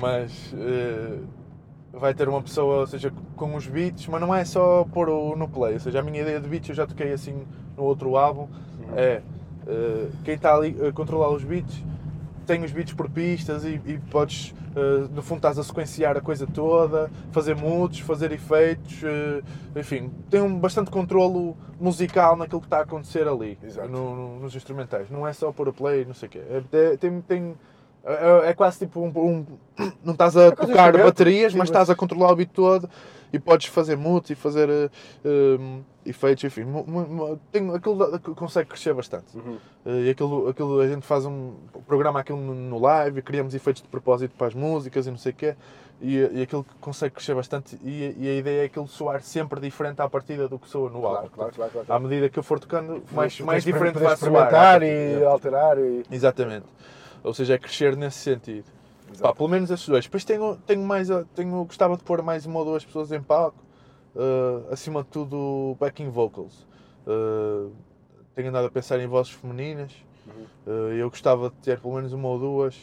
mas eh, vai ter uma pessoa, ou seja, com os beats, mas não é só pôr o, no play, ou seja, a minha ideia de beats eu já toquei assim no outro álbum, Uhum. é eh, quem está ali a controlar os beats tem os beats por pistas e, e podes, eh, no fundo, estás a sequenciar a coisa toda, fazer mudos, fazer efeitos, eh, enfim, tem um bastante controlo musical naquilo que está a acontecer ali, no- no- nos instrumentais. Não é só pôr a play, não sei o quê. É, é- tem, tem- é- é quase tipo um, um- Não estás a É tocar baterias, sim, mas estás a controlar o beat todo e podes fazer mudos e fazer eh, efeitos, enfim. Tem, aquilo consegue crescer bastante. Uhum. Eh, E aquilo, aquilo a gente faz um programa aquilo no- live, e criamos efeitos de propósito para as músicas e não sei o quê. E, e aquilo que consegue crescer bastante. E, e a ideia é aquilo soar sempre diferente à partida do que soa no Claro, álbum. claro, claro, claro. À medida que eu for tocando, mais, mais diferente vai soar. experimentar e alterar e... Exatamente. Ou seja, é crescer nesse sentido. Pá, pelo menos esses dois. Depois tenho, tenho mais, tenho, gostava de pôr mais uma ou duas pessoas em palco. eh, acima de tudo, backing vocals. Eh, tenho andado a pensar em vozes femininas. Uhum. Eh, eu gostava de ter pelo menos uma ou duas.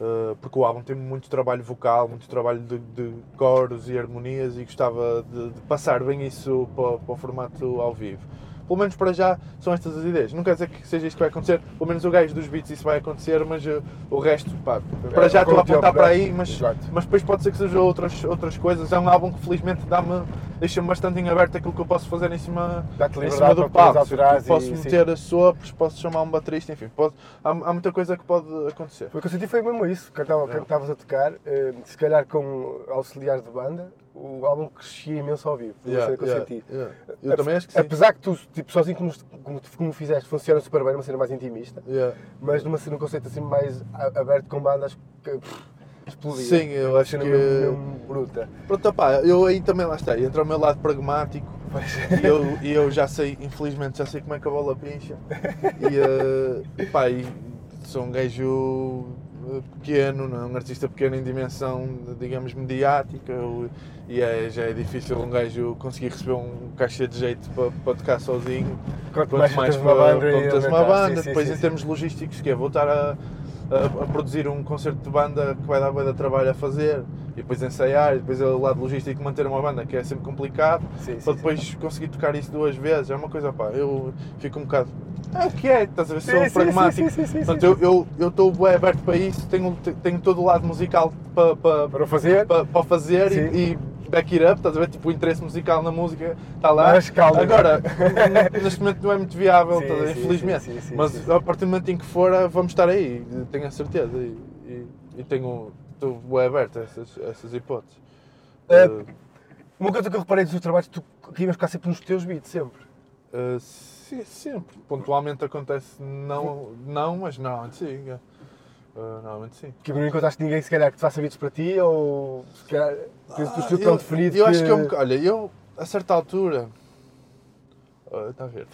eh, porque o álbum tem muito trabalho vocal, muito trabalho de, de coros e harmonias e gostava de, de passar bem isso para, para o formato ao vivo. Pelo menos para já são estas as ideias. Não quer dizer que seja isto que vai acontecer, pelo menos o gajo dos beats isso vai acontecer, mas eh, o resto, pá, para já estou a apontar para aí, mas, Exato. mas depois pode ser que sejam outras, outras coisas. É um álbum que felizmente dá-me, deixa-me bastante em aberto aquilo que eu posso fazer em cima, em cima do palco. posso e- meter sopros, posso chamar um baterista, enfim, pode- há, há muita coisa que pode acontecer. O que eu senti foi mesmo isso, quando quando estavas a tocar, eh, se calhar com auxiliares de banda, o álbum crescia imenso ao vivo. Uma cena que eu Yeah, senti. yeah. Eu também acho que sim. Apesar que tu, tipo, sozinho como, como, como fizeste, funciona super bem, uma cena mais intimista, Yeah. mas numa, num conceito assim mais a- aberto com banda, acho que pff, explodia. Sim, eu acho cena que- mesmo, mesmo bruta. Pronto, opá, eu aí também lá está, entra o meu lado pragmático e eu, e eu já sei, infelizmente, já sei como é que a bola pincha e, eh, pá, e sou um gajo pequeno, não é? um artista pequeno em dimensão, digamos, mediática e é, já é difícil um gajo conseguir receber um caixa de jeito para, para tocar sozinho. Quanto mais uma para- banda e quanto tens uma banda, sim, depois sim, em sim. termos logísticos, que é voltar a, a, a produzir um concerto de banda que vai dar de trabalho a fazer, e depois ensaiar, e depois o lado logístico manter uma banda que é sempre complicado, Sim, sim, para sim. depois conseguir tocar isso duas vezes, é uma coisa, pá, eu fico um bocado. É o que é, estás a ver? Sim, Sou sim, pragmático. sim, sim, sim, sim, Portanto, eu- eu eu estou bem aberto para isso, tenho, tenho todo o lado musical para, para, Para fazer, para, para fazer Sim. e, e back it up, estás a ver? Tipo, o interesse musical na música está lá. Mas calma. Agora, (laughs) neste momento não é muito viável, Sim, sim, infelizmente. sim, Mas a partir do momento em que for, vamos estar aí, tenho a certeza. E, e, e tenho, estou bem aberto a essas, a essas hipóteses. Uh, Uma coisa que eu reparei dos teus trabalhos, tu querias ficar sempre nos teus beats, sempre. uh, sim, sempre. Pontualmente acontece, não, não mas normalmente sim. É. Uh, normalmente sim. Porque não encontraste ninguém, se calhar, que te faça beats para ti, ou se calhar tens o teu estilo Ah, tão eu, definido eu que... acho que é bocado. Olha, eu, a certa altura. Oh, Está (laughs) a ver.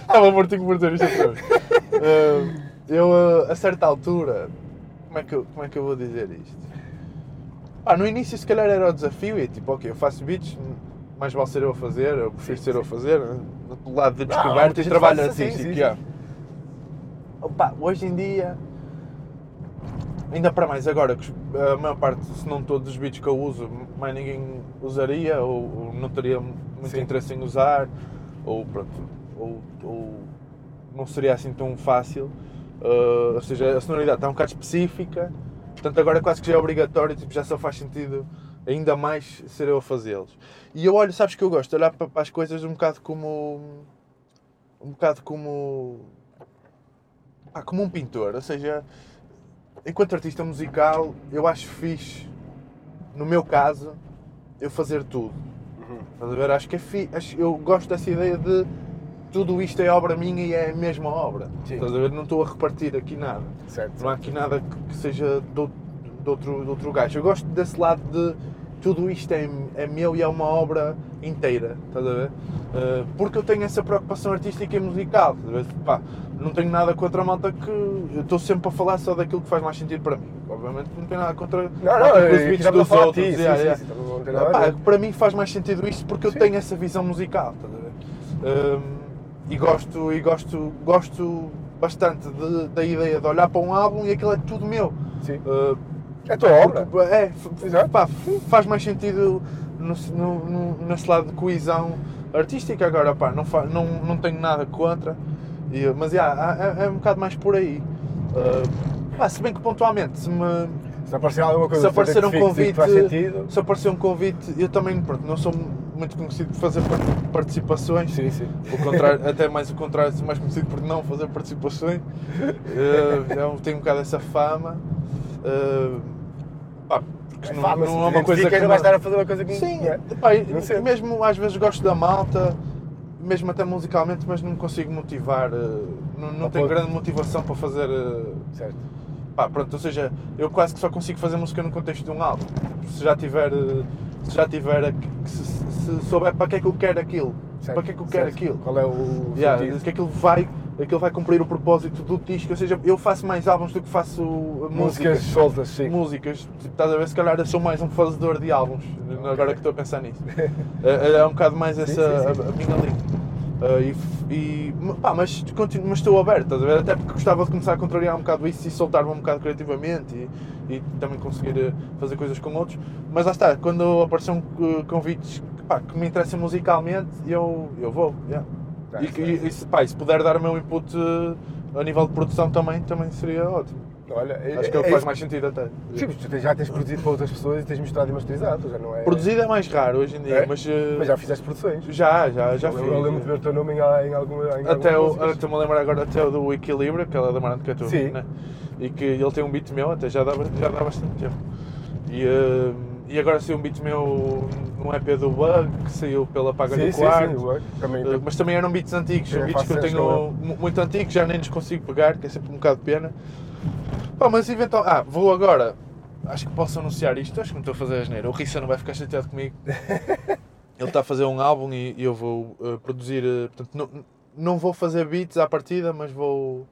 Estava mortinho por dizer isto outra vez. Uh, eu, uh, a certa altura. Como é, que eu, como é que eu vou dizer isto? Ah, no início, se calhar, era o desafio. E tipo, ok, eu faço beats, mais vale ser eu a fazer, eu prefiro Sim, ser eu a fazer. né? Do lado de Ah, descoberta muita e trabalho assim, artístico. sim, sim. yeah. Opa, hoje em dia. Ainda para mais agora, que os- a maior parte, se não todos os beats que eu uso, mais ninguém usaria ou, ou não teria muito Sim. interesse em usar, ou pronto, ou, ou não seria assim tão fácil. Uh, ou seja, a sonoridade está um bocado específica, portanto agora quase que já é obrigatório, tipo, já só faz sentido ainda mais ser eu a fazê-los. E eu olho, sabes que eu gosto olhar para, para as coisas um bocado como. um bocado como. ah, como um pintor, ou seja, enquanto artista musical, eu acho fixe, no meu caso, eu fazer tudo. Uhum. Estás a ver? Acho que é fi... acho- eu gosto dessa ideia de tudo isto é obra minha e é a mesma obra. Sim. Estás a ver? Não estou a repartir aqui nada. Certo. Não há aqui nada que, seja do, outro, de outro gajo. Eu gosto desse lado de tudo isto é, é meu e é uma obra inteira, estás a ver? Uh, porque eu tenho essa preocupação artística e musical, estás a ver? Pá, não tenho nada contra a malta que. Eu estou sempre a falar só daquilo que faz mais sentido para mim. Obviamente não tenho nada contra Não, não, contra os beats dos outros. ti, yeah, sim, yeah. sim, Pá, para mim faz mais sentido isto porque eu tenho essa visão musical, estás a ver? Um, e gosto, e gosto, gosto bastante de- da ideia de olhar para um álbum e aquilo é tudo meu. Sim. Uh, É a tua obra. porque, é, Exato. pá, faz mais sentido no, no, no- nesse lado de coesão artística. Agora, pá, não, fa, não, não tenho nada contra, e, mas yeah, é, é um bocado mais por aí. Uh, pá, se bem que pontualmente, se me, Se aparecer alguma coisa se aparecer um convite, sentido. se aparecer um convite, eu também pronto, não sou muito conhecido por fazer par- participações. Sim, sim. O contrário, (laughs) até mais o contrário, sou mais conhecido por não fazer participações. Uh, tenho um bocado essa fama. Uh, pá, porque não, Fama, não se é uma te coisa identifica, que não vai me- estar a fazer uma coisa que Sim, não é? pá, Não sei. mesmo às vezes gosto da malta, mesmo até musicalmente, mas não me consigo motivar. uh, não não tenho grande motivação para fazer. uh, Certo. Pá, pronto, ou seja, eu quase que só consigo fazer música no contexto de um álbum. Se já tiver, eh, se já tiver, se, se souber para que é que eu quero aquilo, certo, para que é que eu quero certo. aquilo. Qual é o Yeah, sentido? que aquilo vai, aquilo vai cumprir o propósito do disco, ou seja, eu faço mais álbuns do que faço uh, Músicas músicas. soltas, sim. Músicas, tipo, estás a ver, se calhar sou mais um fazedor de álbuns, agora que estou a pensar nisso. (laughs) é, é um bocado mais essa sim, sim. A, a minha linha. Uh, e, e- pá, mas, continuo, mas estou aberto, estás a ver? Até porque gostava de começar a contrariar um bocado isso e soltar-me um bocado criativamente e, e também conseguir uh, fazer coisas com outros. Mas lá está, quando apareçam uh, convites pá, que me interessam musicalmente, eu, eu vou. yeah. E, e, e se, pá, e se puder dar o meu input uh, a nível de produção também, também seria ótimo. Olha, Acho que é o que faz isso. mais sentido até. Sim, mas tu já tens produzido para outras pessoas e tens mostrado e masterizado, já não é? Produzido é mais raro hoje em dia, É? mas, uh, Mas já fizeste produções. já, já, já eu, fiz. eu lembro de ver o teu nome em, em alguma. Em Até estou-me a lembrar agora até o do Equilibrio, aquela da Marante Catu, Sim. né? e que ele tem um beat meu, até já dá, já dá bastante tempo. E, eh, e agora saiu um beat meu num EP do Bug, que saiu pela Paga Sim, do sim, Quarto. sim, Bug. Também. Eh, mas também eram beats antigos, são beats que eu tenho mu- muito antigos, já nem nos consigo pegar, que é sempre um bocado de pena. Pá, mas eventualmente. Ah, vou agora. Acho que posso anunciar isto, acho que não estou a fazer a geneira. O Rissa não vai ficar chateado comigo. (laughs) Ele está a fazer um álbum e, e eu vou eh, produzir. eh, portanto, não, não vou fazer beats à partida, mas vou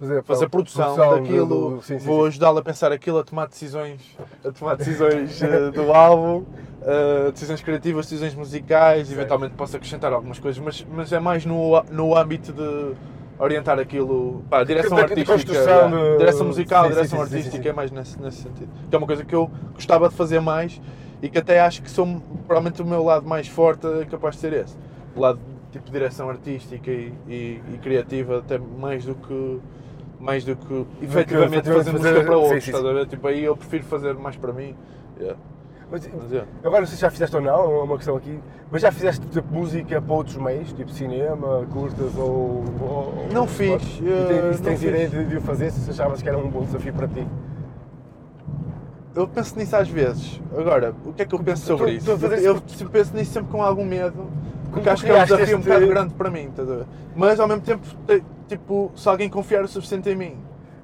fazer, fazer produção, do- daquilo, do- sim, sim, vou sim. ajudá-lo a pensar aquilo, a tomar decisões, a tomar decisões eh, do álbum, eh, decisões criativas, decisões musicais, Certo. eventualmente posso acrescentar algumas coisas, mas, mas é mais no, no âmbito de orientar aquilo, pá, direção De- de artística, construção de- direção musical, sim, sim, direção sim, sim, artística, sim. é mais nesse, nesse sentido. Que é uma coisa que eu gostava de fazer mais e que até acho que sou provavelmente o meu lado mais forte é capaz de ser esse. O lado tipo direção artística e, e- e criativa, até mais do que mais do que efetivamente efetivamente fazer música para sim, outros, sim, sim. ver? Tipo, aí eu prefiro fazer mais para mim. Yeah. Mas, Mas, yeah. agora não sei se já fizeste ou não, é uma questão aqui, mas já fizeste tipo, música para outros meios, tipo cinema, curtas ou. ou- Não ou- fiz, E eh, tens, não tens ideia de, de o fazer se achavas que era um bom desafio para ti? Eu penso nisso às vezes. Agora, o que é que eu penso sobre tu- isso? tu eu isso penso nisso sempre com algum medo, porque acho que é um desafio um este- bocado grande para mim, estás a ver? Mas ao mesmo tempo, te- tipo, se alguém confiar o suficiente em mim,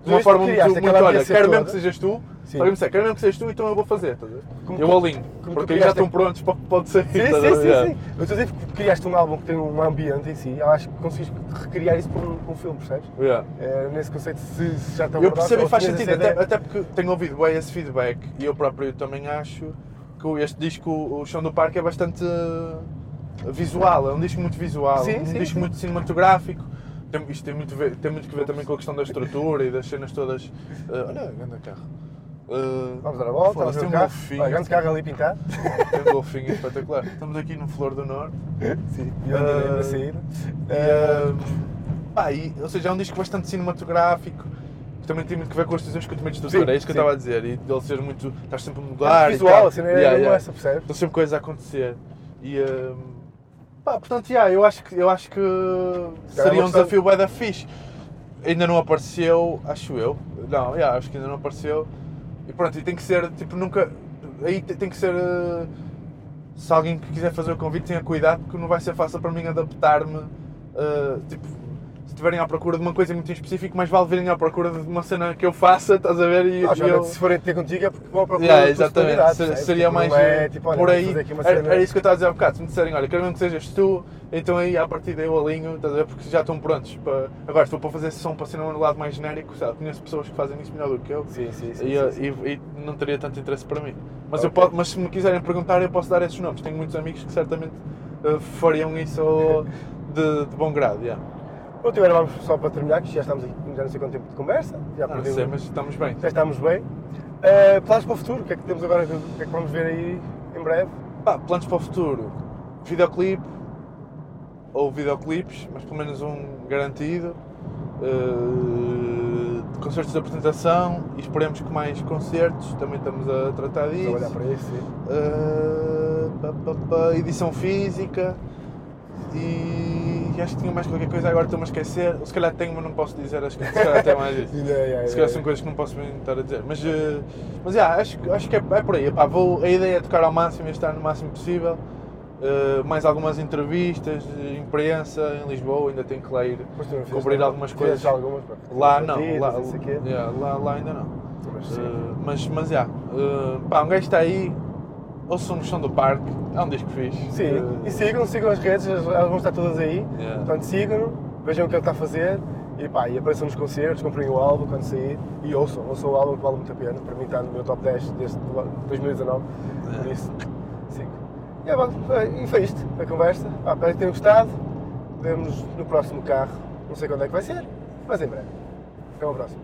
de uma Tu forma muito, muito olha, quero mesmo que sejas tu, Sim. quero mesmo que sejas tu, então eu vou fazer, ver? Como Eu tu- alinho, tu porque aí já estão prontos para o que pode ser. Sim, sim, sim, sim. Eu estou a dizer que criaste um álbum que tem um ambiente em si, eu acho que consegues recriar isso para um, um filme, percebes? Yeah. É, nesse conceito, se, se já te Eu percebo e faz sentido, até, até porque tenho ouvido bem esse feedback e eu próprio também acho que este disco, o Chão do Parque, é bastante visual, é um disco muito visual, Sim, um sim, disco sim. muito cinematográfico. Tem, isto tem muito, a ver, tem muito que ver também com a questão da estrutura e das cenas todas. Uh, (laughs) olha, grande carro. Uh, Vamos dar a volta, vamos ver tem o um carro. golfinho. Olha, grande carro ali pintado. (laughs) Tem um golfinho espetacular. Estamos aqui no Flor do Norte. Sim, e onde Ah, iremos sair. E, Ah, uh, pá, e, ou seja, é um disco bastante cinematográfico. que Também tem muito que ver com as decisões que eu tomei de estrutura, é isso que sim. eu estava a dizer. E dele ser muito. Estás sempre a mudar. é visual, não é Yeah, yeah. essa, sempre coisas a acontecer. E. um, pá, portanto, yeah, eu acho que, eu acho que seria uma um desafio bué da fixe. Ainda não apareceu, acho eu. Não, yeah, acho que ainda não apareceu. E pronto, e tem que ser, tipo, nunca. Aí te- tem que ser. uh, se alguém que quiser fazer o convite, tenha cuidado, porque não vai ser fácil para mim adaptar-me Uh, tipo, estiverem à procura de uma coisa muito em específico, mais vale virem à procura de uma cena que eu faça, estás a ver? E, Ah, e eu... Se forem ter contigo é porque vão procurar Yeah, a tua exatamente, Ser- seria Tipo, mais é, tipo, olha, por aí. Era, isso que eu estava a dizer há bocado. Se me disserem, olha, quero mesmo que sejas tu, então aí à partida eu alinho, estás a ver? Porque já estão prontos. Para... Agora, se for para fazer som para ser um lado mais genérico, sabe? conheço pessoas que fazem isso melhor do que eu. Sim, sim, sim. E, sim, sim. e- e não teria tanto interesse para mim. Mas, eu Ok. posso, mas se me quiserem perguntar, eu posso dar esses nomes. Tenho muitos amigos que certamente eh, fariam isso (laughs) de, de bom grado. Yeah. Pronto, agora vamos só para terminar, que já estamos aqui, já não sei quanto tempo de conversa, já Não perdemos, sei, mas estamos bem. já estamos bem. Uh, planos para o futuro, o que é que temos agora, o que é que vamos ver aí em breve? Pá, planos para o futuro. Videoclipe ou videoclipes, mas pelo menos um garantido. Eh, concertos de apresentação e esperemos que mais concertos, também estamos a tratar disso. Trabalhar para isso, sim. Pá, edição física e acho que tinha mais qualquer coisa, agora estou-me a esquecer. Se calhar tenho, mas não posso dizer, acho que (laughs) se calhar tem mais isso. Yeah, yeah, Se calhar yeah. são coisas que não posso estar a dizer. Mas, eh, mas yeah, acho, que- acho que é, é por aí. Epá, vou, a ideia é tocar ao máximo e estar no máximo possível. Eh, mais algumas entrevistas, imprensa em Lisboa, ainda tenho que lá ir cobrir algumas coisas. algumas. Lá não, lá, yeah, lá, lá ainda não. Mas. Eh, mas, mas já, eh, pá, um gajo está aí, ouçam o som do parque, é um disco fixe. Sim, Eh, e sigam, sigam as redes, elas vão estar todas aí. Yeah. Portanto, sigam-no, vejam o que ele está a fazer e, pá, e apareçam nos concertos, comprem o álbum quando sair e ouçam, ouçam o álbum que vale muito a pena. Para mim está no meu top 10 desde 2019, por Yeah. isso, sigo. E, é bom, e foi isto, a conversa. Pá, espero que tenham gostado. Vemo-nos no próximo carro, não sei quando é que vai ser, mas em breve. Até uma próxima.